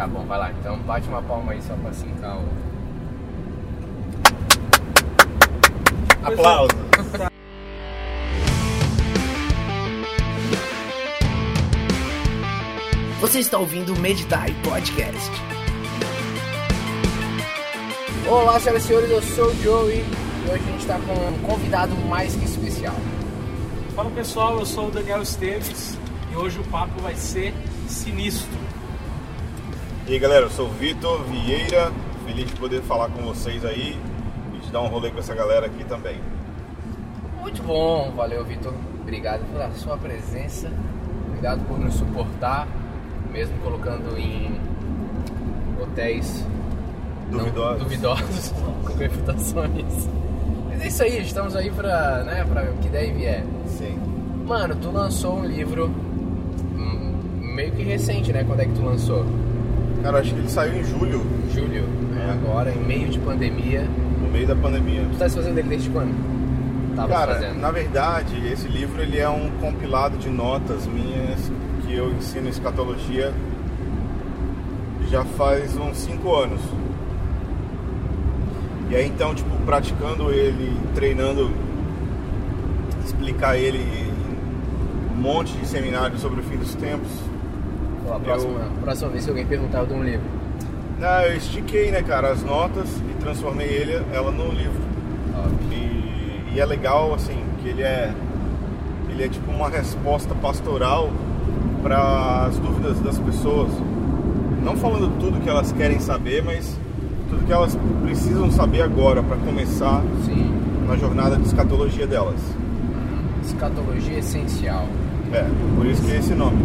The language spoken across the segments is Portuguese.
Tá bom, vai lá. Então bate uma palma aí só pra sincar o. Aplausos. Você está ouvindo o Meditai Podcast. Olá, senhoras e senhores, eu sou o Joey e hoje a gente está com um convidado mais que especial. Fala pessoal, eu sou o Daniel Esteves e hoje o papo vai ser sinistro. E aí galera, eu sou o Vitor Vieira, feliz de poder falar com vocês aí e de dar um rolê com essa galera aqui também. Muito bom, valeu Vitor. Obrigado pela sua presença, obrigado por nos suportar, mesmo colocando em hotéis não- Duvidosos. duvidosos com reputações. Mas é isso aí, estamos aí pra, né, pra o que der e vier. Sim. Mano, tu lançou um livro hum, meio que recente, né? Quando é que tu lançou? Cara, acho que ele saiu em julho, Julho, né? agora, em meio de pandemia. no meio da pandemia. Tu tá fazendo ele desde quando? Tava Cara, fazendo. na verdade, esse livro ele é um compilado de notas minhas que eu ensino escatologia já faz uns 5 anos. E aí então, tipo, praticando ele, treinando, explicar ele em um monte de seminários sobre o fim dos tempos. A próxima, próxima vez que alguém perguntar, eu dou um livro. Não, eu estiquei, né, cara, as notas e transformei ele, ela num livro. E, e é legal, assim, que ele é ele é tipo uma resposta pastoral para as dúvidas das pessoas. Não falando tudo que elas querem saber, mas tudo que elas precisam saber agora para começar Sim. na jornada de escatologia delas. Escatologia essencial. É, por isso que é esse nome.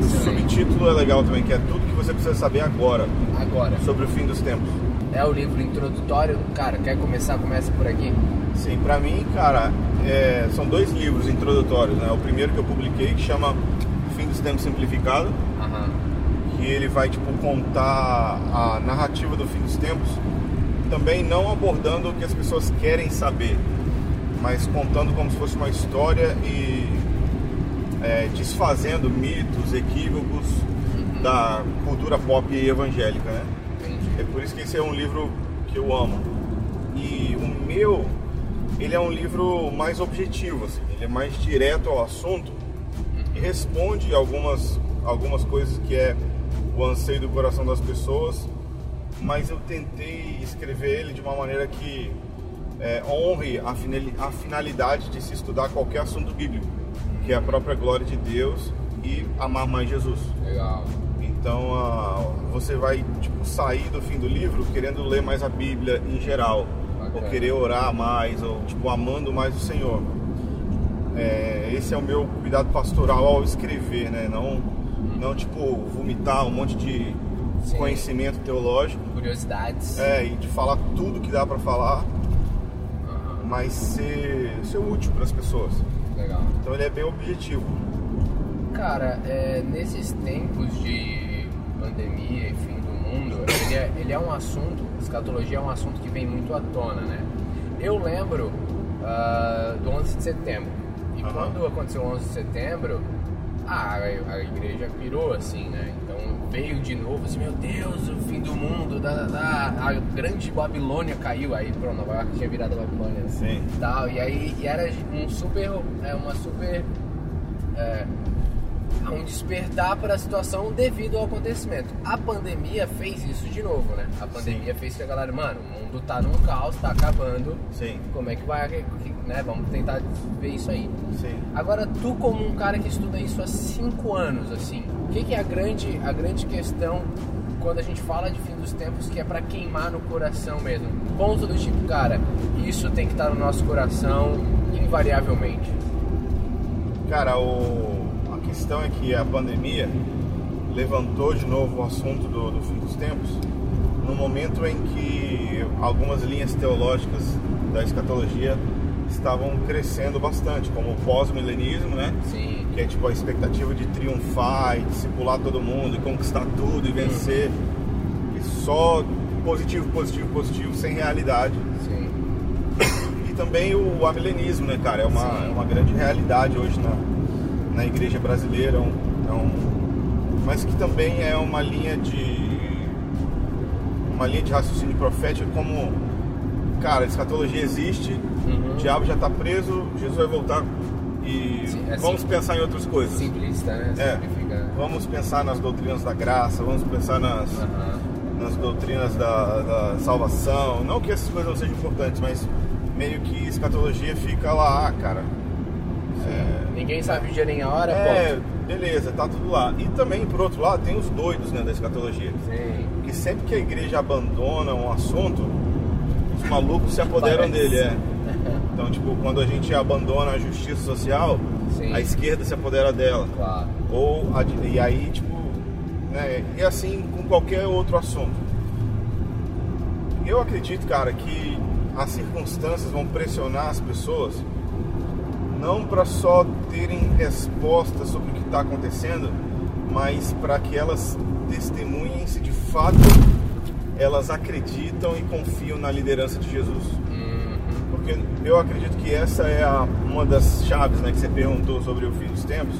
O Excelente. subtítulo é legal também, que é tudo que você precisa saber agora Agora, sobre o fim dos tempos. é o livro introdutório. Cara, quer começar? Começa por aqui. Sim, pra mim, cara, é, são dois livros introdutórios, né? O primeiro que eu publiquei que chama Fim dos Tempos Simplificado, Aham. que ele vai tipo contar a narrativa do fim dos tempos, também não abordando o que as pessoas querem saber, mas contando como se fosse uma história e é, desfazendo mitos, equívocos da cultura pop evangélica, né? Entendi. É por isso que esse é um livro que eu amo. E o meu, ele é um livro mais objetivo, assim, ele é mais direto ao assunto e responde algumas, algumas coisas que é o anseio do coração das pessoas, mas eu tentei escrever ele de uma maneira que é, honre a finalidade de se estudar qualquer assunto bíblico, que é a própria glória de Deus e amar mais Jesus. Legal. Então ah, você vai tipo, sair do fim do livro querendo ler mais a Bíblia em geral, Bacana. ou querer orar mais, ou tipo amando mais o Senhor. É, esse é o meu cuidado pastoral ao escrever, né? Não, não tipo vomitar um monte de Sim. conhecimento teológico, Curiosidades. é, e de falar tudo que dá para falar, mas ser, ser útil para as pessoas. Legal. Então ele é bem objetivo. Cara, é, nesses tempos de pandemia e fim do mundo, ele é, ele é um assunto, escatologia é um assunto que vem muito à tona, né? Eu lembro ah, do 11 de setembro. E Aham. quando aconteceu o 11 de setembro, a, a igreja pirou, assim, né? Veio de novo assim, meu Deus, o fim do mundo, da, da, da. a grande Babilônia caiu, aí pronto, Nova York tinha virado a Babilônia. né? Sim. tal, e aí e era um super, é, uma super, é, um despertar para a situação devido ao acontecimento. A pandemia fez isso de novo, né? A pandemia fez que a galera, mano, o mundo tá num caos, tá acabando, Sim, como é que vai, né? Vamos tentar ver isso aí. sim. Agora, tu como um cara que estuda isso há cinco anos, assim, o que, que é a grande, a grande questão quando a gente fala de fim dos tempos que é pra queimar no coração mesmo? Ponto do tipo, cara, isso tem que estar no nosso coração invariavelmente. Cara, o... a questão é que a pandemia levantou de novo o assunto do, do fim dos tempos no momento em que algumas linhas teológicas da escatologia estavam crescendo bastante, como o pós-milenismo, né? Sim. Que é tipo a expectativa de triunfar e discipular todo mundo e conquistar tudo e vencer. E só positivo, positivo, positivo, sem realidade. Sim. E também o amilenismo, né, cara? É uma, é uma grande realidade hoje na, na igreja brasileira. é um- é um- mas que também é uma linha de, uma linha de raciocínio profética como, cara, a escatologia existe, o diabo já está preso, Jesus vai voltar e Sim, é vamos pensar em outras coisas. Simplista, né? É, Simplifica. vamos pensar nas doutrinas da graça, vamos pensar nas, Aham. nas doutrinas da, da salvação. Não que essas coisas não sejam importantes, mas meio que escatologia fica lá, ah, cara. Ninguém sabe o dia nem a hora, É, ponto. beleza, tá tudo lá. E também, por outro lado, tem os doidos né, da escatologia. Sim. Que sempre que a igreja abandona um assunto, os malucos se apoderam Parece. dele, é. Então, tipo, quando a gente abandona a justiça social, Sim. a esquerda se apodera dela. Claro. Ou a e aí, tipo, né, e assim com qualquer outro assunto. Eu acredito, cara, que as circunstâncias vão pressionar as pessoas não para só terem respostas sobre o que está acontecendo, mas para que elas testemunhem se de fato elas acreditam e confiam na liderança de Jesus. Porque eu acredito que essa é a- uma das chaves né, que você perguntou sobre o fim dos tempos.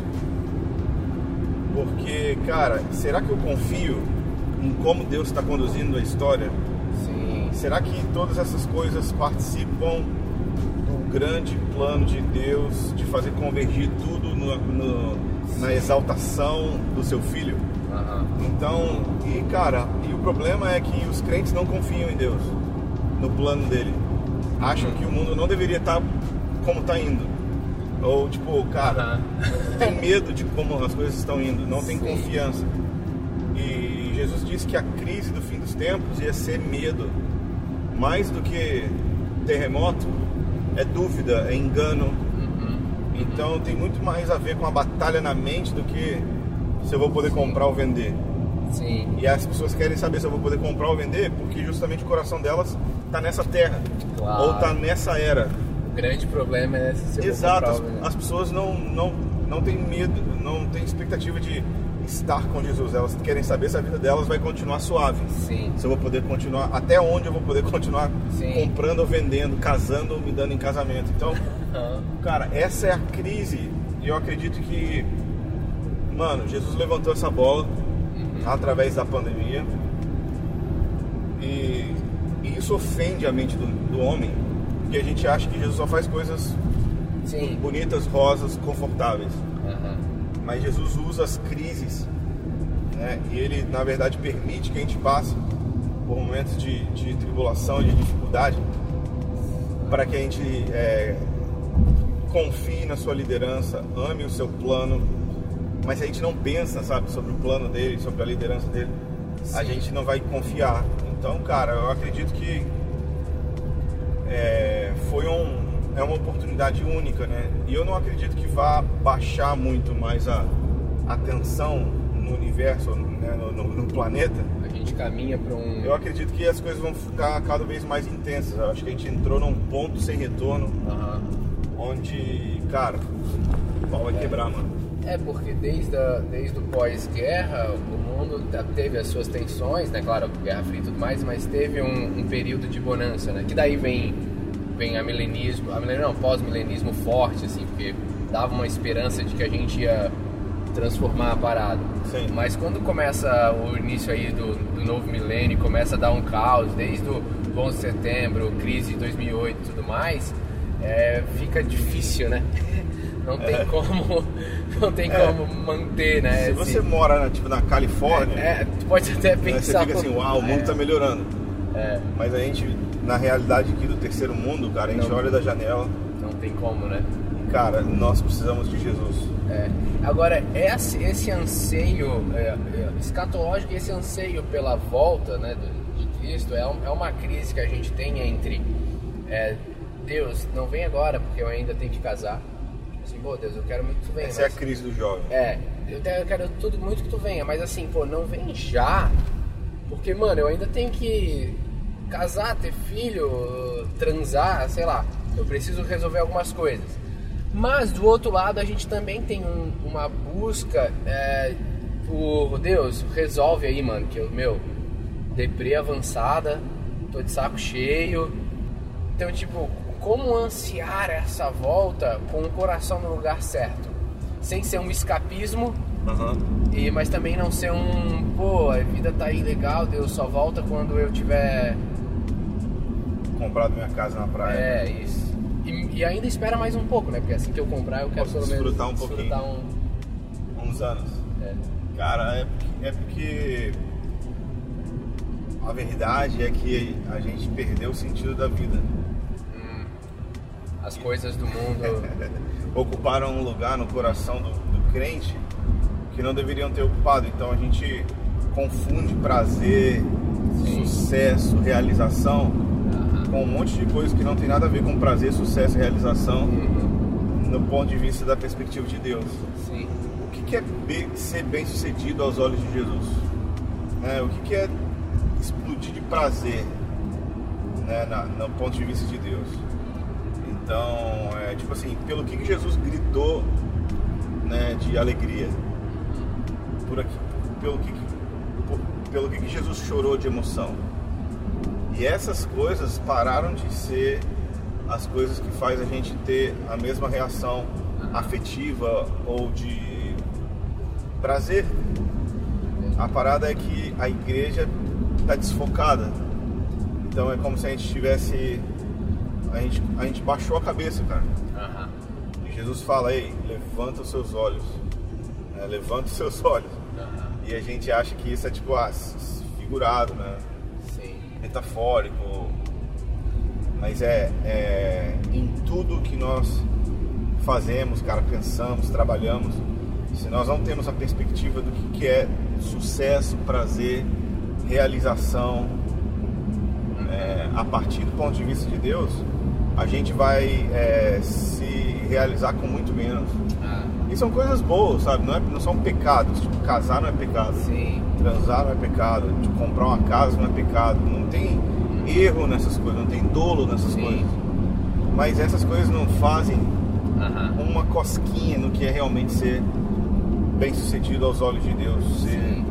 Porque, cara, será que eu confio em como Deus está conduzindo a história? Sim. Será que todas essas coisas participam do grande plano de Deus de fazer convergir tudo no- no- na exaltação do seu filho? Então, e cara, e o problema é que os crentes não confiam em Deus, no plano dele. Acham que o mundo não deveria estar como está indo. Ou tipo, cara, tem medo de como as coisas estão indo, não tem Sim. confiança. E Jesus disse que a crise do fim dos tempos ia ser medo, mais do que terremoto, é dúvida, é engano. Uhum. Então tem muito mais a ver com a batalha na mente do que se eu vou poder comprar ou vender. Sim. E as pessoas querem saber se eu vou poder comprar ou vender, porque justamente o coração delas está nessa terra, Claro. ou está nessa era. O grande problema é se eu vou Exato, comprar as, as pessoas não, não, não têm medo, não têm expectativa de estar com Jesus. Elas querem saber se a vida delas vai continuar suave. Sim. Se eu vou poder continuar, até onde eu vou poder continuar Sim. comprando ou vendendo, casando ou me dando em casamento. Então, cara, essa é a crise. E eu acredito que, mano, Jesus levantou essa bola através da pandemia. E, e isso ofende a mente do, do homem, porque a gente acha que Jesus só faz coisas Sim. bonitas, rosas, confortáveis. Mas Jesus usa as crises, né? E ele, na verdade, permite que a gente passe por momentos de, de tribulação, de dificuldade, para que a gente é, confie na sua liderança, ame o seu plano. Mas se a gente não pensa, sabe, sobre o plano dele, sobre a liderança dele, a Sim. gente não vai confiar. Então, cara, eu acredito que é, foi um, uma oportunidade única, né? E eu não acredito que vá baixar muito mais a, a tensão no universo, né? no, no- no planeta. A gente caminha para um. Eu acredito que as coisas vão ficar cada vez mais intensas. Eu acho que a gente entrou num ponto sem retorno, Aham. onde, cara, o pau vai quebrar, mano. É, porque desde, a, desde o pós-guerra, o mundo teve as suas tensões, né? Claro, Guerra Fria e tudo mais, mas teve um, um período de bonança, né? Que daí vem, vem a milenismo, a não, pós-milenismo forte, assim, porque dava uma esperança de que a gente ia transformar a parada. Sim. Mas quando começa o início aí do, do novo milênio, começa a dar um caos, desde o 11 de setembro, crise de 2008 e tudo mais, é, fica difícil, né? Não tem como, não tem É. como manter, né? Se você mora tipo, na Califórnia, é, tu pode até né, pensar. você fica assim, uau, o mundo é, tá melhorando. é, Mas a gente, na realidade aqui do terceiro mundo, cara, a gente Não. olha da janela não tem como, né? cara, nós precisamos de Jesus. É. Agora, esse, esse anseio é, é, escatológico, esse anseio pela volta né, do- de Cristo é, um- é uma crise que a gente tem entre é, Deus, não vem agora porque eu ainda tenho que casar. Assim, pô, Deus, eu quero muito que tu venha. Essa é a mas- crise do jovem. É, eu quero tudo muito que tu venha, mas assim, pô, não vem já. Porque, mano, eu ainda tenho que casar, ter filho, transar, sei lá. Eu preciso resolver algumas coisas. Mas do outro lado, a gente também tem um- uma busca é, por Deus, resolve aí, mano, que eu, meu, deprê avançada, tô de saco cheio. Então, tipo, como ansiar essa volta com o coração no lugar certo? Sem ser um escapismo, Aham. E, mas também não ser um, pô, a vida tá aí legal, Deus só volta quando eu tiver. Comprado minha casa na praia. É, isso. E, e ainda espera mais um pouco, né? Porque assim que eu comprar, eu quero Posso pelo menos desfrutar um pouquinho. desfrutar um. Uns anos. é. Cara, é, porque- é porque a verdade é que a gente perdeu o sentido da vida. as coisas do mundo. Ocuparam um lugar no coração do, do crente que não deveriam ter ocupado. Então a gente confunde prazer, Sim. sucesso, realização com um monte de coisa que não tem nada a ver com prazer, sucesso e realização Uhum. no ponto de vista da perspectiva de Deus. Sim. O que que é ser bem sucedido aos olhos de Jesus? Né, O que que é explodir de prazer né, na- no ponto de vista de Deus? Então, é tipo assim, pelo que, que Jesus gritou né, de alegria? Por aqui, pelo que, que- por- pelo que, que Jesus chorou de emoção? E essas coisas pararam de ser as coisas que faz a gente ter a mesma reação afetiva ou de prazer. A parada é que a igreja está desfocada. Então é como se a gente tivesse. A gente, a gente baixou a cabeça, cara. Aham. E Jesus fala, ei, levanta os seus olhos. É, levanta os seus olhos. Aham. E a gente acha que isso é tipo, ah, figurado, né? Metafórico, mas é, é em tudo que nós fazemos, cara, pensamos, trabalhamos, se nós não temos a perspectiva do que, que é sucesso, prazer, realização, é, a partir do ponto de vista de Deus, a gente vai é, se realizar com muito menos. Ah, E são coisas boas, sabe? Não, é, não são pecados. Tipo, casar não é pecado. sim. Transar não é pecado, de comprar uma casa não é pecado, não tem erro nessas coisas, não tem dolo nessas Sim. coisas. Mas essas coisas não fazem Aham. uma cosquinha no que é realmente ser bem sucedido aos olhos de Deus, ser.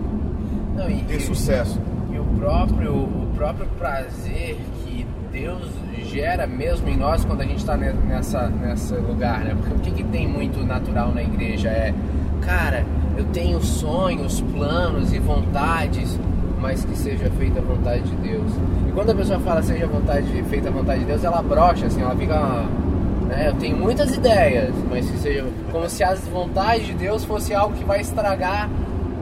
Não, e, ter sucesso. E o próprio, o próprio prazer que Deus gera mesmo em nós quando a gente está nessa, nessa lugar, né? Porque o que, que tem muito natural na igreja é, cara, eu tenho sonhos, planos e vontades, mas que seja feita a vontade de Deus. E quando a pessoa fala seja a vontade, feita a vontade de Deus, ela brocha, assim, ela fica. Né? Eu tenho muitas ideias, mas que seja como se as vontades de Deus fosse algo que vai estragar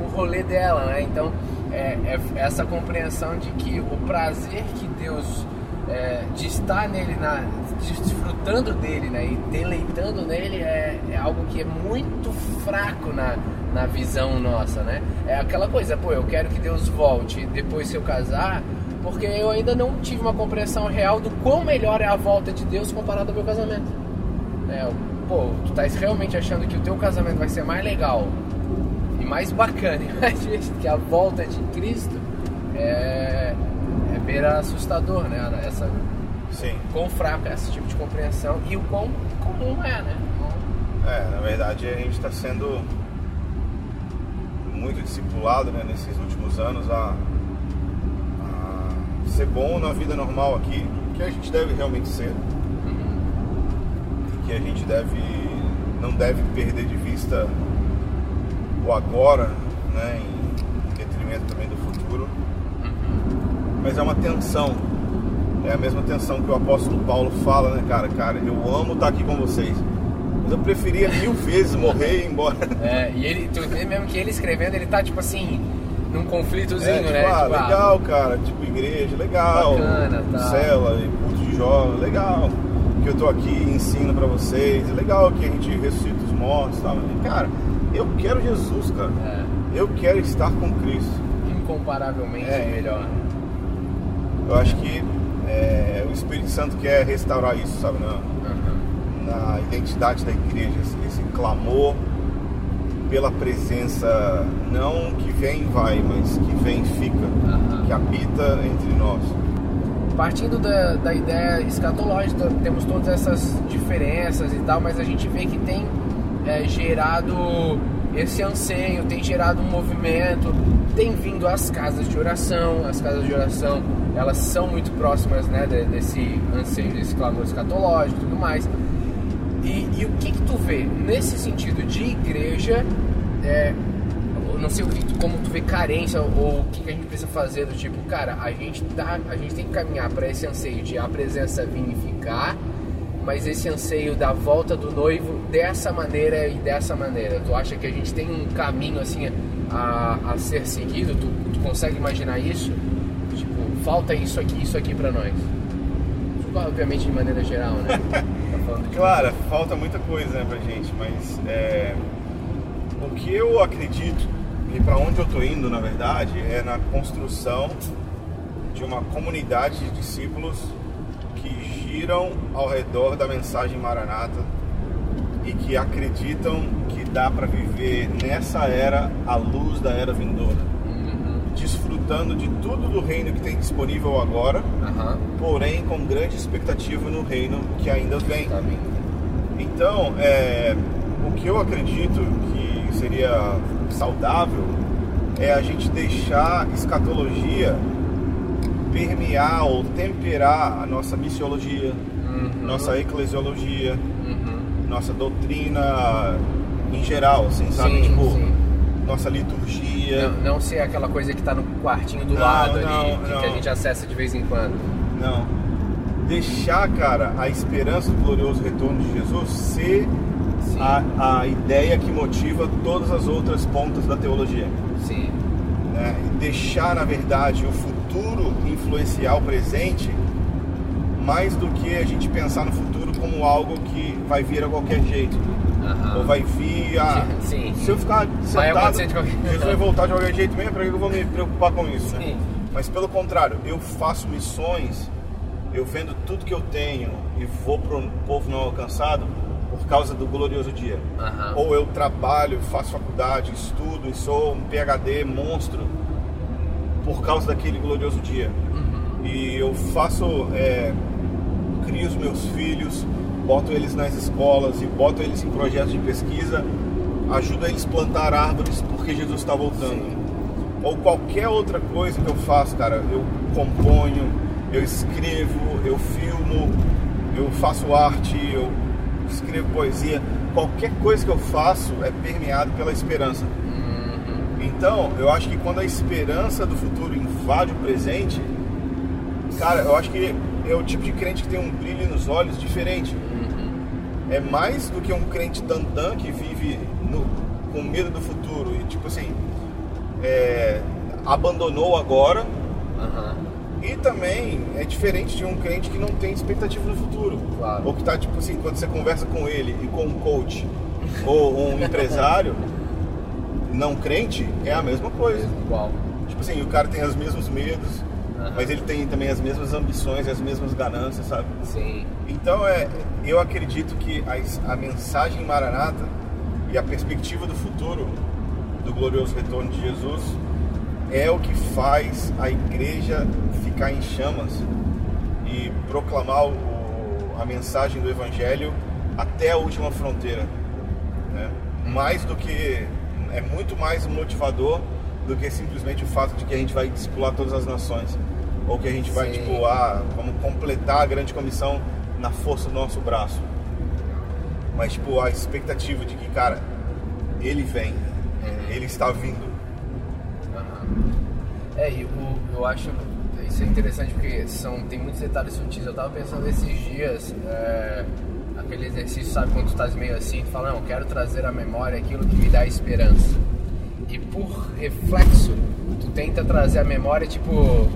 o rolê dela, né? Então é, é essa compreensão de que o prazer que Deus é, de estar nele, na, desfrutando dele, né? E deleitando nele é, é algo que é muito fraco na, na visão nossa, né? É aquela coisa, pô, eu quero que Deus volte depois se eu casar, porque eu ainda não tive uma compreensão real do quão melhor é a volta de Deus comparado ao meu casamento. É, pô, tu tá realmente achando que o teu casamento vai ser mais legal e mais bacana e mais divertido que a volta de Cristo é, é beira assustador, né? Essa, Sim. quão fraco é esse tipo de compreensão e o quão comum é, né? É, na verdade a gente está sendo muito discipulado né, nesses últimos anos a, a ser bom na vida normal aqui, que a gente deve realmente ser. E que a gente deve não deve perder de vista o agora, né, em detrimento também do futuro. Mas é uma tensão. É a mesma tensão que o apóstolo Paulo fala, né, cara? Cara, eu amo estar aqui com vocês. Mas eu preferia mil vezes morrer e ir embora. É, e ele, tu vê mesmo que ele escrevendo, ele tá tipo assim, num conflitozinho, É, tipo, né? ah, Tipo, ah, legal, cara, tipo igreja, legal. Bacana, tá. Cela e culto de jovens, legal. Que eu tô aqui ensino pra vocês. É legal que a gente ressuscita os mortos e tal. Mas, Cara, eu quero Jesus, cara. é, Eu quero estar com Cristo. incomparavelmente É. melhor. Eu acho que é, o Espírito Santo quer restaurar isso, sabe? Uhum. Na identidade da igreja, esse, esse clamor pela presença, não que vem e vai, mas que vem e fica, Aham. que habita entre nós. Partindo da, da ideia escatológica, temos todas essas diferenças e tal, mas a gente vê que tem é, gerado esse anseio, tem gerado um movimento, tem vindo as casas de oração, as casas de oração elas são muito próximas né, de- desse anseio, desse clamor escatológico e tudo mais. E, o que, que tu vê nesse sentido de igreja, é, não sei o que, como tu vê carência ou o que, que a gente precisa fazer do tipo, cara, a gente tá, a gente tem que caminhar para esse anseio de a presença vir e ficar, mas esse anseio da volta do noivo dessa maneira e dessa maneira. Tu acha que a gente tem um caminho assim a, a ser seguido? Tu, tu consegue imaginar isso? Tipo, falta isso aqui, isso aqui para nós. Obviamente de maneira geral, né? Claro, falta muita coisa né, pra gente, mas é, o que eu acredito e para onde eu tô indo, na verdade, é na construção de uma comunidade de discípulos que giram ao redor da mensagem Maranata e que acreditam que dá para viver nessa era à luz da era vindoura. Desfrutando de tudo do reino que tem disponível agora, Aham. porém com grande expectativa no reino que ainda vem. Tá. Então, é, o que eu acredito que seria saudável é a gente deixar escatologia permear ou temperar a nossa missiologia, Uhum. nossa eclesiologia, Uhum. nossa doutrina em geral, assim, sabe? Sim, tipo, sim. Nossa liturgia. Não, não ser aquela coisa que tá no quartinho do Não, lado não, ali, que, que a gente acessa de vez em quando. Não. Deixar, cara, a esperança do glorioso retorno de Jesus ser a, a ideia que motiva todas as outras pontas da teologia. Sim. né? E deixar, na verdade, o futuro influenciar o presente mais do que a gente pensar no futuro como algo que vai vir a qualquer jeito. Aham. Ou vai vir a. Sim. Se eu ficar sentado, qualquer- Jesus vai voltar de qualquer jeito mesmo, para que eu vou me preocupar com isso? né? Mas pelo contrário, eu faço missões, eu vendo tudo que eu tenho e vou para um povo não alcançado por causa do glorioso dia. Aham. Ou eu trabalho, faço faculdade, estudo e sou um PhD monstro por causa daquele glorioso dia. Uhum. E eu faço, é, crio os meus filhos, boto eles nas escolas e boto eles em projetos de pesquisa, ajudo eles a plantar árvores porque Jesus está voltando. Ou qualquer outra coisa que eu faço, cara, eu componho, eu escrevo, eu filmo, eu faço arte, eu escrevo poesia. Qualquer coisa que eu faço é permeado pela esperança. Uhum. Então, eu acho que quando a esperança do futuro invade o presente, cara, eu acho que é o tipo de crente que tem um brilho nos olhos diferente. É mais do que um crente tantã que vive no- com medo do futuro e, tipo assim, é, abandonou agora. Aham. E também é diferente de um crente que não tem expectativa no futuro. Claro. Ou que tá, tipo assim, quando você conversa com ele e com um coach ou um empresário não crente, é a mesma coisa. Igual. Tipo assim, o cara tem os mesmos medos, Aham. mas ele tem também as mesmas ambições, as mesmas ganâncias, sabe? Sim. Então é, eu acredito que a, a mensagem maranata e a perspectiva do futuro do glorioso retorno de Jesus é o que faz a igreja ficar em chamas e proclamar o- a mensagem do evangelho até a última fronteira. né? Mais do que é muito mais motivador do que simplesmente o fato de que a gente vai discipular todas as nações ou que a gente vai Sim. tipo ah, vamos completar a grande comissão na força do nosso braço. Mas tipo a expectativa de que cara, ele vem, ele está vindo. Aham. É, e o, eu acho isso é interessante porque são, tem muitos detalhes sutis. Eu tava pensando esses dias, é, aquele exercício, sabe, quando tu estás meio assim, tu fala, não, eu quero trazer à memória aquilo que me dá esperança. E por reflexo, tu tenta trazer à memória, tipo,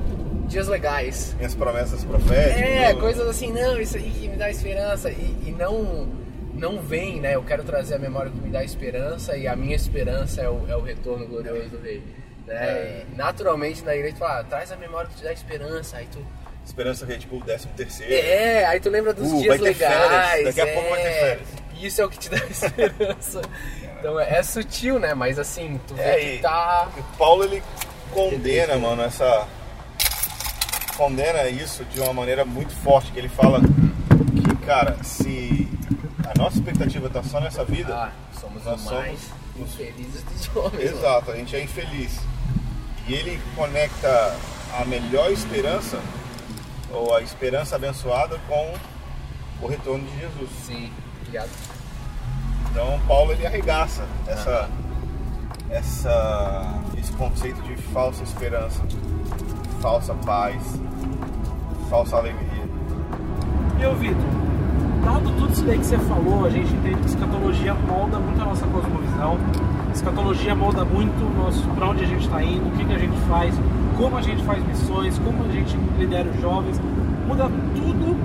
dias legais. As promessas proféticas. É, do- coisas assim, não, isso aí que me dá esperança. E, e não não vem, né? Eu quero trazer a memória que me dá esperança e a minha esperança é o, é o retorno glorioso do rei. Né? É. Naturalmente na igreja tu fala, ah, traz a memória que te dá esperança. Aí tu. Esperança que é tipo o décimo terceiro. É, aí tu lembra dos Uh, dias ter férias, legais. daqui a é, pouco vai ter férias. Isso é o que te dá esperança. Então é, é sutil, né? Mas assim, tu vê É, que tá. O Paulo ele condena, mano, essa condena isso de uma maneira muito forte, que ele fala que, cara, se a nossa expectativa tá só nessa vida, Ah, somos nós os somos infelizes dos homens. mano. exato, a gente é infeliz. E ele conecta a melhor esperança ou a esperança abençoada com o retorno de Jesus. Sim, obrigado. Então Paulo ele arregaça essa essa, esse conceito de falsa esperança, falsa paz, falsa alegria. E eu, Vitor, dado tudo isso daí que você falou, a gente entende que escatologia molda muito a nossa cosmovisão, escatologia molda muito para onde a gente está indo, o que, que a gente faz, como a gente faz missões, como a gente lidera os jovens, muda tudo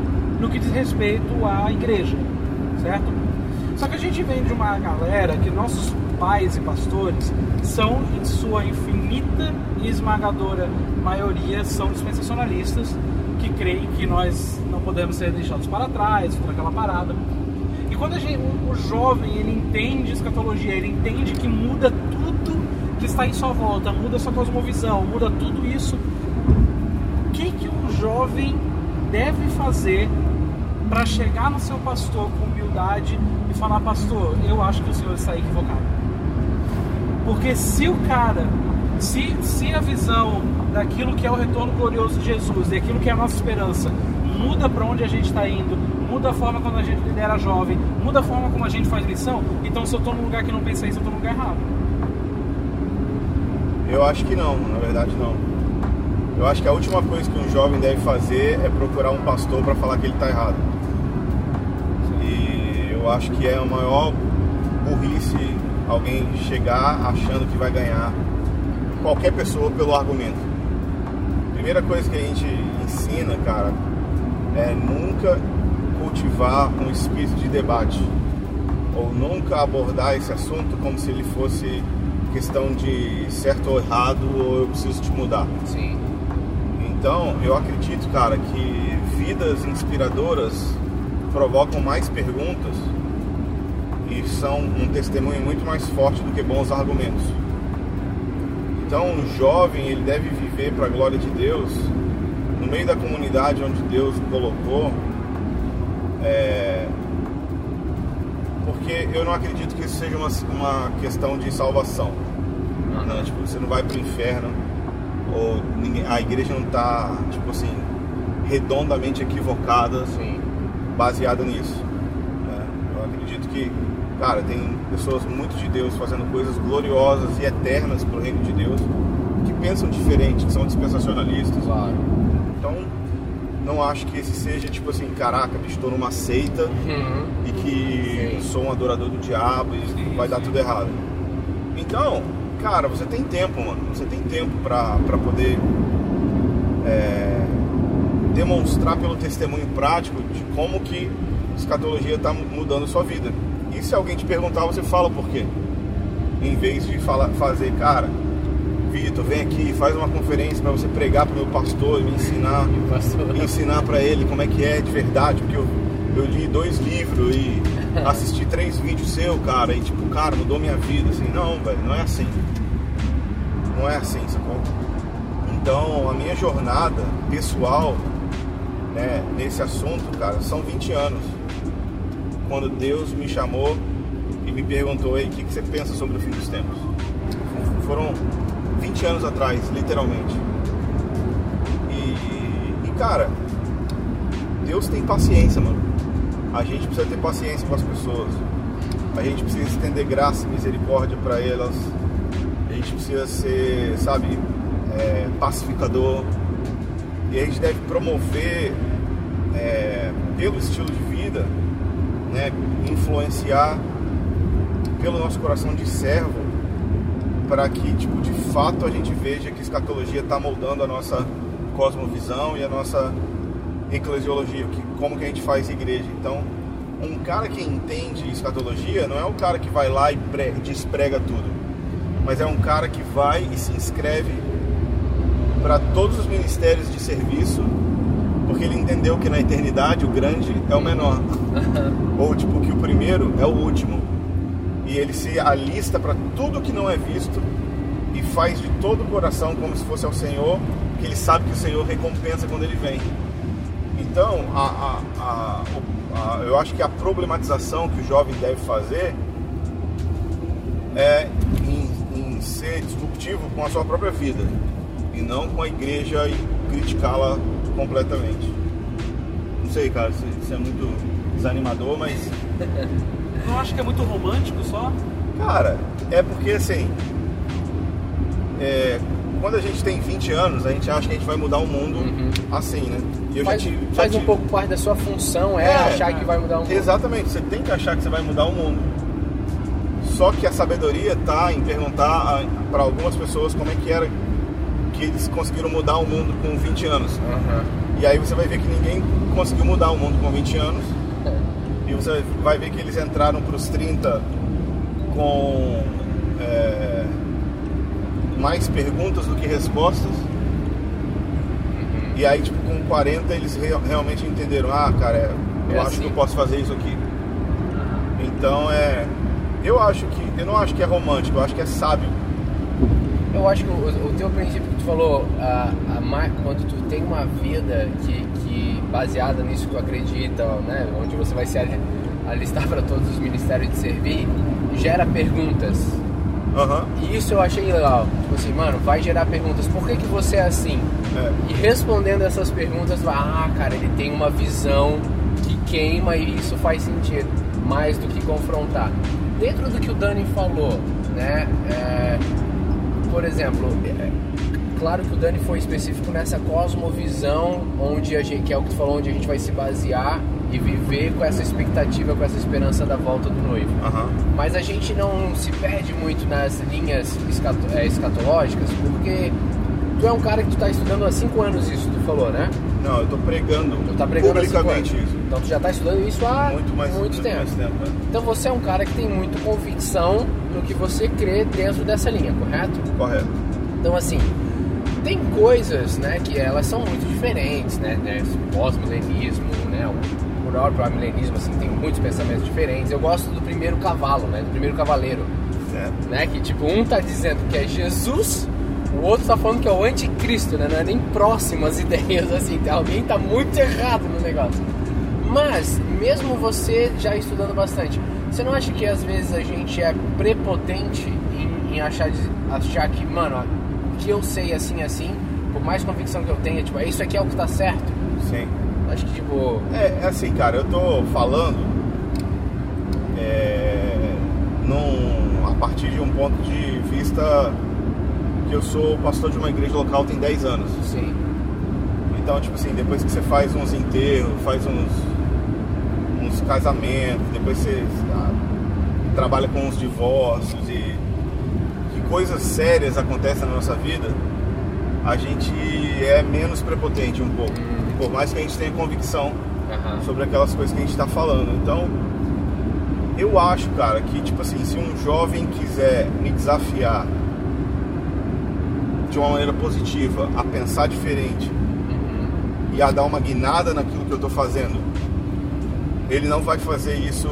no que diz respeito à igreja, certo? Só que a gente vem de uma galera que nossos pais e pastores são, em sua infinita e esmagadora maioria, são dispensacionalistas que creem que nós não podemos ser deixados para trás, toda aquela parada. E quando gente, o, o jovem ele entende escatologia, ele entende que muda tudo que está em sua volta, muda sua cosmovisão, muda tudo isso. O que que um jovem deve fazer para chegar no seu pastor com humildade e falar, pastor, eu acho que o senhor está equivocado. Porque se o cara, se, se a visão daquilo que é o retorno glorioso de Jesus, daquilo que é a nossa esperança, muda para onde a gente está indo, muda a forma como a gente lidera jovem, muda a forma como a gente faz missão, então se eu estou num lugar que não pensa isso, eu estou num lugar errado. Eu acho que não, na verdade não. Eu acho que a última coisa que um jovem deve fazer é procurar um pastor para falar que ele está errado. E eu acho que é a maior burrice alguém chegar achando que vai ganhar qualquer pessoa pelo argumento. Primeira coisa que a gente ensina, cara, é nunca cultivar um espírito de debate ou nunca abordar esse assunto como se ele fosse questão de certo ou errado ou eu preciso te mudar. Sim. Então, eu acredito, cara, que vidas inspiradoras provocam mais perguntas e são um testemunho muito mais forte do que bons argumentos. Então, um jovem, ele deve viver para a glória de Deus no meio da comunidade onde Deus o colocou. É... Porque eu não acredito que isso seja uma, uma questão de salvação. Né? Tipo, você não vai para o inferno ou ninguém, a igreja não está, tipo assim, redondamente equivocada, Sim. baseada nisso. né? Eu acredito que, cara, tem pessoas muito de Deus fazendo coisas gloriosas e eternas para o reino de Deus que pensam diferente, que são dispensacionalistas. Claro. Então, não acho que esse seja tipo assim, caraca, estou numa seita Uhum. e que Sim. sou um adorador do diabo e Sim, vai dar tudo errado. Então, cara, você tem tempo, mano. Você tem tempo pra, pra poder é, demonstrar pelo testemunho prático de como que escatologia tá mudando sua vida. E se alguém te perguntar, você fala por quê. Em vez de falar, fazer, cara, Vitor, vem aqui, faz uma conferência pra você pregar pro meu pastor e me ensinar Pastor. e ensinar pra ele como é que é de verdade, porque eu, eu li dois livros e assisti três vídeos seu, cara, e tipo, cara, mudou minha vida, assim, não, velho, não é assim. Não é assim, sacou? Então, a minha jornada pessoal, né, nesse assunto, cara, são 20 anos. Quando Deus me chamou e me perguntou, aí, o que, que você pensa sobre o fim dos tempos? Foram 20 anos atrás, literalmente. E, e, cara, Deus tem paciência, mano. A gente precisa ter paciência com as pessoas. A gente precisa estender graça e misericórdia para elas. A gente precisa ser, sabe, é, pacificador. E a gente deve promover, é, pelo estilo de vida, né, influenciar pelo nosso coração de servo para que, tipo, de fato a gente veja que a escatologia está moldando a nossa cosmovisão e a nossa eclesiologia, que, como que a gente faz igreja. Então, um cara que entende escatologia não é o cara que vai lá e pre- desprega tudo, mas é um cara que vai e se inscreve para todos os ministérios de serviço, porque ele entendeu que na eternidade o grande é o menor, ou tipo que o primeiro é o último e ele se alista para tudo que não é visto e faz de todo o coração como se fosse ao Senhor, que ele sabe que o Senhor recompensa quando ele vem. Então, a, a- a- eu acho que a problematização que o jovem deve fazer é em, em ser disruptivo com a sua própria vida e não com a igreja e criticá-la completamente. Não sei, cara, se isso é muito desanimador, mas Não acho que é muito romântico só? Cara, é porque assim, é, quando a gente tem 20 anos, a gente acha que a gente vai mudar o mundo assim, né? E eu Faz, já tive, já faz um tive- pouco parte da sua função, é, É, achar que vai mudar um pouco. Exatamente, você tem que achar que você vai mudar o mundo. Só que a sabedoria tá em perguntar para algumas pessoas como é que era que eles conseguiram mudar o mundo com 20 anos. Aham. E aí você vai ver que ninguém conseguiu mudar o mundo com 20 anos. E você vai ver que eles entraram para os 30 com é, mais perguntas do que respostas. E aí, tipo, com 40 eles re- realmente entenderam: ah, cara, é, eu É acho assim. que eu posso fazer isso aqui. Então é. Eu acho que. Eu não acho que é romântico, eu acho que é sábio. Eu acho que o, o teu princípio que tu falou, a, a quando tu tem uma vida que, que baseada nisso que tu acredita, né, onde você vai se ali- alistar para todos os ministérios de servir, gera perguntas. Aham. E isso eu achei legal. Tipo assim, mano, vai gerar perguntas. Por que, que você é assim? É. E respondendo essas perguntas, vai, ah, cara, ele tem uma visão que queima e isso faz sentido, mais do que confrontar. Dentro do que o Dani falou, né? é, por exemplo, é, claro que o Dani foi específico nessa cosmovisão, onde a gente, que é o que tu falou, onde a gente vai se basear e viver com essa expectativa, com essa esperança da volta do noivo. Aham. Mas a gente não se perde muito nas linhas escato- é, escatológicas, porque tu é um cara que tu tá estudando há cinco anos isso, tu falou, né? Não, eu tô pregando, Tu tá pregando publicamente isso. Então tu já tá estudando isso há Muito mais muito muito tempo. mais tempo. é. Então você é um cara que tem muita convicção no que você crê dentro dessa linha, correto? Correto. Então assim, tem coisas, né, que elas são muito diferentes, né, né pós-milenismo, né, o próprio milenismo, assim, tem muitos pensamentos diferentes. Eu gosto do primeiro cavalo, né, do primeiro cavaleiro, Certo. né, que tipo, um tá dizendo que é Jesus, o outro tá falando que é o anticristo, né, não é nem próximo as ideias, assim, alguém tá muito errado no negócio. Mas, mesmo você já estudando bastante, você não acha que às vezes a gente é prepotente em, em achar, achar que, mano, o que eu sei assim, assim, por mais convicção que eu tenha, tipo, é isso aqui é o que tá certo? Sim. Acho que, tipo, É, é assim, cara, eu tô falando é, num, a partir de um ponto de vista que eu sou pastor de uma igreja local tem 10 anos. sim, Então, tipo assim, depois que você faz uns enterros, faz uns casamentos, depois você ah, trabalha com uns divórcios e que coisas sérias acontecem na nossa vida, a gente é menos prepotente um pouco. Por mais que a gente tenha convicção aham, sobre aquelas coisas que a gente está falando. Então, eu acho, cara, que tipo assim, se um jovem quiser me desafiar de uma maneira positiva a pensar diferente e a dar uma guinada naquilo que eu estou fazendo, ele não vai fazer isso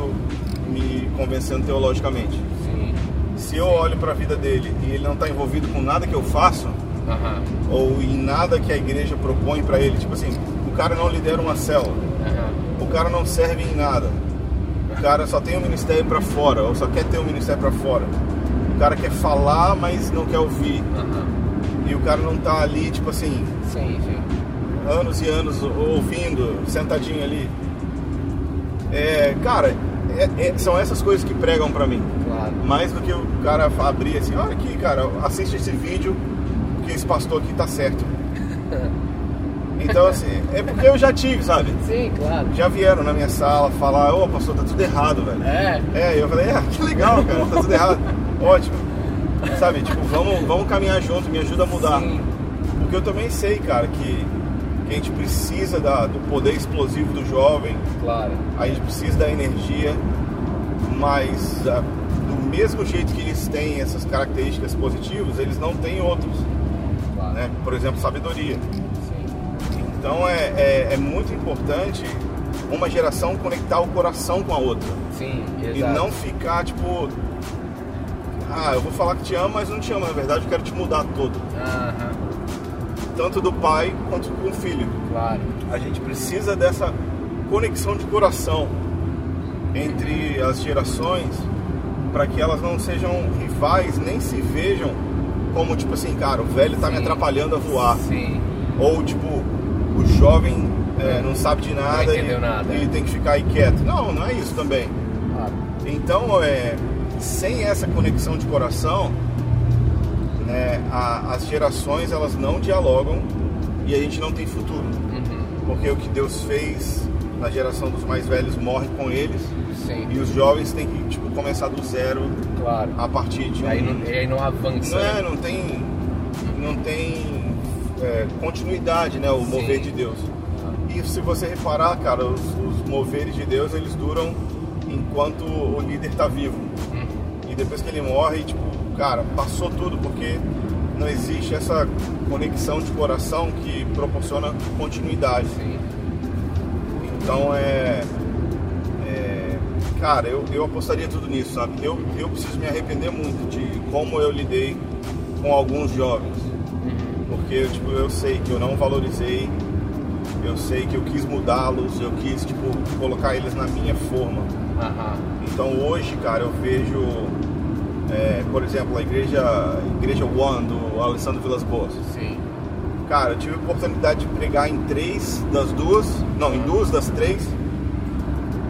me convencendo teologicamente. sim, Se eu olho para a vida dele e ele não está envolvido com nada que eu faço ou em nada que a igreja propõe para ele, tipo assim, o cara não lidera uma célula. O cara não serve em nada. O cara só tem o ministério pra fora, ou só quer ter o ministério pra fora. O cara quer falar, mas não quer ouvir. E o cara não tá ali, tipo assim, sim, sim, anos e anos ouvindo, sentadinho ali. É, cara, é- é- são essas coisas que pregam pra mim. claro, Mais do que o cara abrir assim, olha aqui, cara, assiste esse vídeo, porque esse pastor aqui tá certo. Então, assim, é porque eu já tive, sabe? sim, claro, Já vieram na minha sala falar, ô pastor, tá tudo errado, velho. é, É, eu falei, é, que legal, cara, tá tudo errado. Ótimo. Sabe, tipo, vamos, vamos caminhar junto, me ajuda a mudar. sim, Porque eu também sei, cara, que, que a gente precisa da, do poder explosivo do jovem, claro, a gente precisa da energia, mas ah, do mesmo jeito que eles têm essas características positivas, eles não têm outros, claro, né? Por exemplo, sabedoria. sim, Então é, é, é muito importante uma geração conectar o coração com a outra. sim, E exato, não ficar tipo. Ah, eu vou falar que te amo, mas não te amo. Na verdade, eu quero te mudar todo. aham, Tanto do pai quanto com o filho. claro, A gente precisa dessa conexão de coração entre as gerações para que elas não sejam rivais, nem se vejam como tipo assim, cara, o velho tá me atrapalhando a voar. sim, Ou tipo, o jovem é, não sabe de nada, entendeu e, nada. e tem que ficar aí quieto. Não, não é isso também. claro, Então, é, sem essa conexão de coração, né, a- as gerações elas não dialogam e a gente não tem futuro. Uhum. Porque o que Deus fez na geração dos mais velhos morre com eles Sim, e os jovens têm que tipo, começar do zero claro. a partir de E um... aí não, e aí não avança. Não, é, né? não tem, não tem é, continuidade, né? O Sim. mover de Deus. E se você reparar, cara, os, os moveres de Deus eles duram enquanto o líder está vivo. Uhum. E depois que ele morre, tipo, cara, passou tudo porque não existe essa conexão de coração que proporciona continuidade. Sim. Então é. é, cara, eu, eu apostaria tudo nisso, sabe? Eu, eu preciso me arrepender muito de como eu lidei com alguns jovens. Porque tipo, eu sei que eu não valorizei, eu sei que eu quis mudá-los, eu quis tipo, colocar eles na minha forma. Aham. Então hoje, cara, eu vejo, é, por exemplo, a igreja, igreja One do Alessandro Vilas Boas. Sim. Cara, eu tive a oportunidade de pregar em três das duas, não, em duas das três.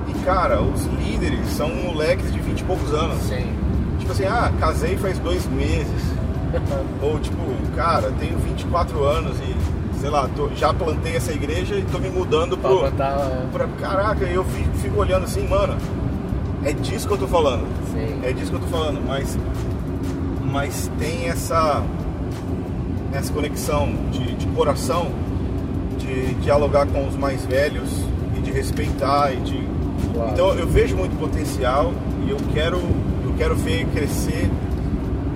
E cara, os líderes são moleques de 20 e poucos anos. Sim. Tipo assim, ah, casei faz dois meses. Ou tipo, cara, tenho 24 anos e, sei lá, tô- já plantei essa igreja e tô me mudando Pra pro. botar. Pra, caraca, eu fico, fico olhando assim, mano, é disso que eu tô falando. Sim. É disso que eu tô falando, mas. Mas tem essa. Essa conexão de, de coração, de dialogar com os mais velhos e de respeitar e de. Claro. Então eu vejo muito potencial e eu quero, eu quero ver crescer,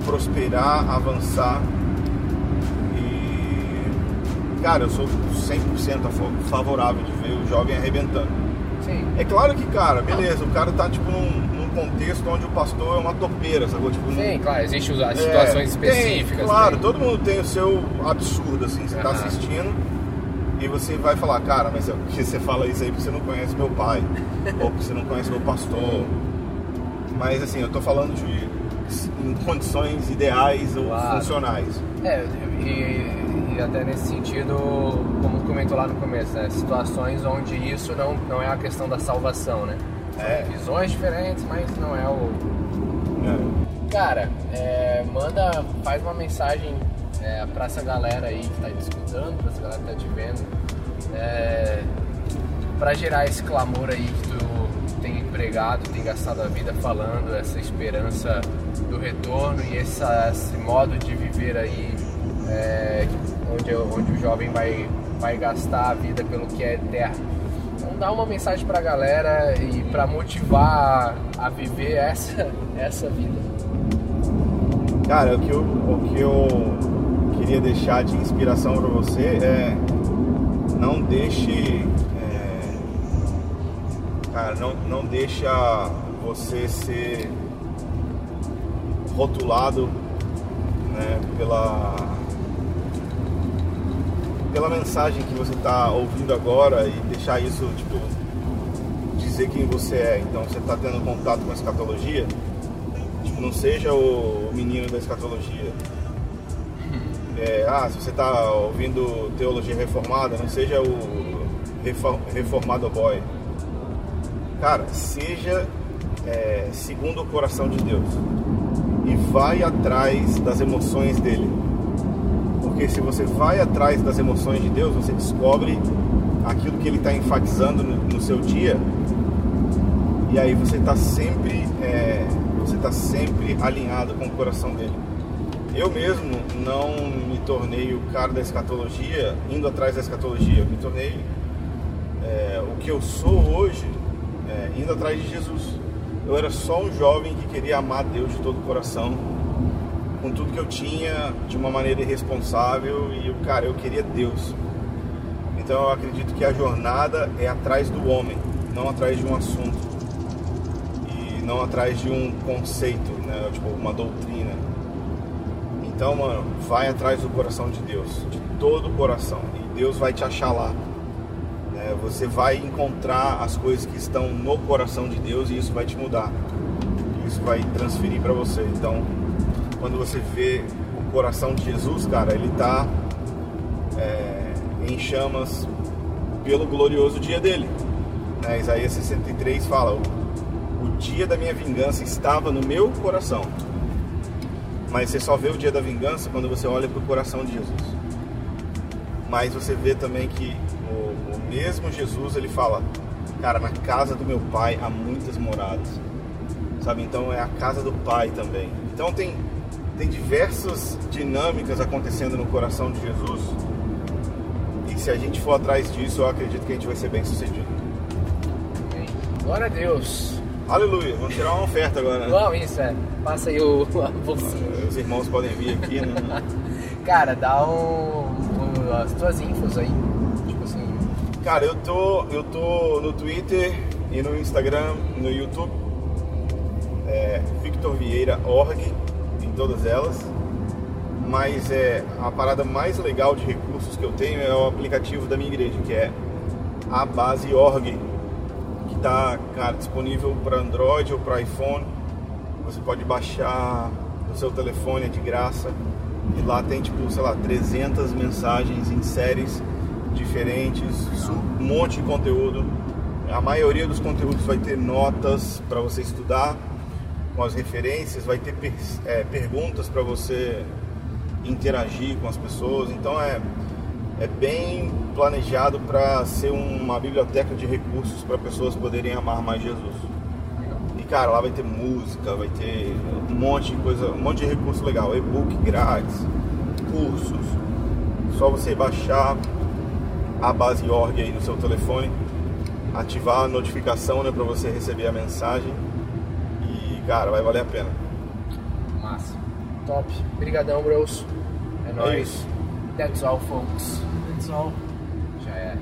prosperar, avançar. E. Cara, eu sou 100% a fa- favorável de ver o jovem arrebentando. Sim. É claro que, cara, beleza, o cara tá tipo num, num contexto onde o pastor é uma topeira, sacou? Tipo, num- Sim, claro, existem as é, situações tem, específicas. claro, né? todo mundo tem o seu absurdo, assim, você tá assistindo e você vai falar, cara, mas é porque você fala isso aí porque você não conhece meu pai, ou porque você não conhece meu pastor. Mas assim, eu tô falando de em condições ideais ou Claro. funcionais. É, e, e até nesse sentido, como comentou lá no começo, né? situações onde isso não, não é a questão da salvação, né? É. visões diferentes, mas não é o. É. Cara, é, manda, faz uma mensagem é, pra essa galera aí que tá te escutando, pra essa galera que tá te vendo, é, pra gerar esse clamor aí que tu tem empregado, tem gastado a vida falando, essa esperança do retorno e essa, esse modo de viver aí, é, onde, onde o jovem vai, vai gastar a vida pelo que é eterno. Então dá uma mensagem pra galera e pra motivar a, a viver essa, essa vida. Cara, o que eu, o que eu queria deixar de inspiração para você é não deixe. é, cara, não, não deixa você ser rotulado né, pela, pela mensagem que você está ouvindo agora e deixar isso, tipo, dizer quem você é. Então você está tendo contato com a escatologia, Tipo, não seja o menino da escatologia. É, ah, se você está ouvindo teologia reformada, não seja o refor- reformado boy. Cara, seja é, segundo o coração de Deus e vai atrás das emoções dele. Porque se você vai atrás das emoções de Deus, você descobre aquilo que ele está enfatizando no, no seu dia e aí você está sempre é, você está sempre alinhado com o coração dele. Eu mesmo não me tornei o cara da escatologia indo atrás da escatologia. Eu me tornei é, o que eu sou hoje é, indo atrás de Jesus. Eu era só um jovem que queria amar Deus de todo o coração, com tudo que eu tinha, de uma maneira irresponsável e, cara, eu queria Deus. Então eu acredito que a jornada é atrás do homem, não atrás de um assunto e não atrás de um conceito, né? Tipo uma doutrina. Então, mano, vai atrás do coração de Deus, de todo o coração, e Deus vai te achar lá. né? Você vai encontrar as coisas que estão no coração de Deus e isso vai te mudar. Isso vai transferir para você. Então, quando você vê o coração de Jesus, cara, ele tá é, em chamas pelo glorioso dia dele. Né? Isaías 63 fala: o, o dia da minha vingança estava no meu coração. Mas você só vê o dia da vingança quando você olha para o coração de Jesus. Mas você vê também que o, o mesmo Jesus ele fala, cara, na casa do meu pai há muitas moradas, sabe? Então é a casa do pai também. Então tem tem diversas dinâmicas acontecendo no coração de Jesus. E se a gente for atrás disso, eu acredito que a gente vai ser bem sucedido. Glória a Deus. Aleluia. Vamos tirar uma oferta agora, né? Vamos, isso, é. Passa aí o, a bolsinha. Os irmãos podem vir aqui, né? Cara, dá um, um- as tuas infos aí. Tipo assim, Cara, eu tô, eu tô no Twitter e no Instagram, no YouTube. É, Victor Vieira Org, todas elas. Mas é, a parada mais legal de recursos que eu tenho é o aplicativo da minha igreja, que é a base Org, que tá, cara, disponível para Android ou para iPhone. Você pode baixar no seu telefone, é de graça. E lá tem, tipo, sei lá, 300 mensagens em séries diferentes, um monte de conteúdo. A maioria dos conteúdos vai ter notas para você estudar, com as referências, vai ter per- é, perguntas para você interagir com as pessoas. Então é, é bem planejado para ser uma biblioteca de recursos para pessoas poderem amar mais Jesus. E cara, lá vai ter música, vai ter um monte de coisa, um monte de recurso legal, e-book grátis, cursos. Só você baixar a base org aí no seu telefone, ativar a notificação, né, para você receber a mensagem. Cara, vai valer a pena. massa. Top. Brigadão, bros. É nóis. isso. That's all, folks. That's all. Já é.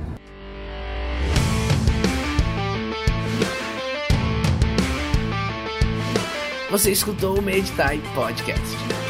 Você escutou o Meditai Podcast.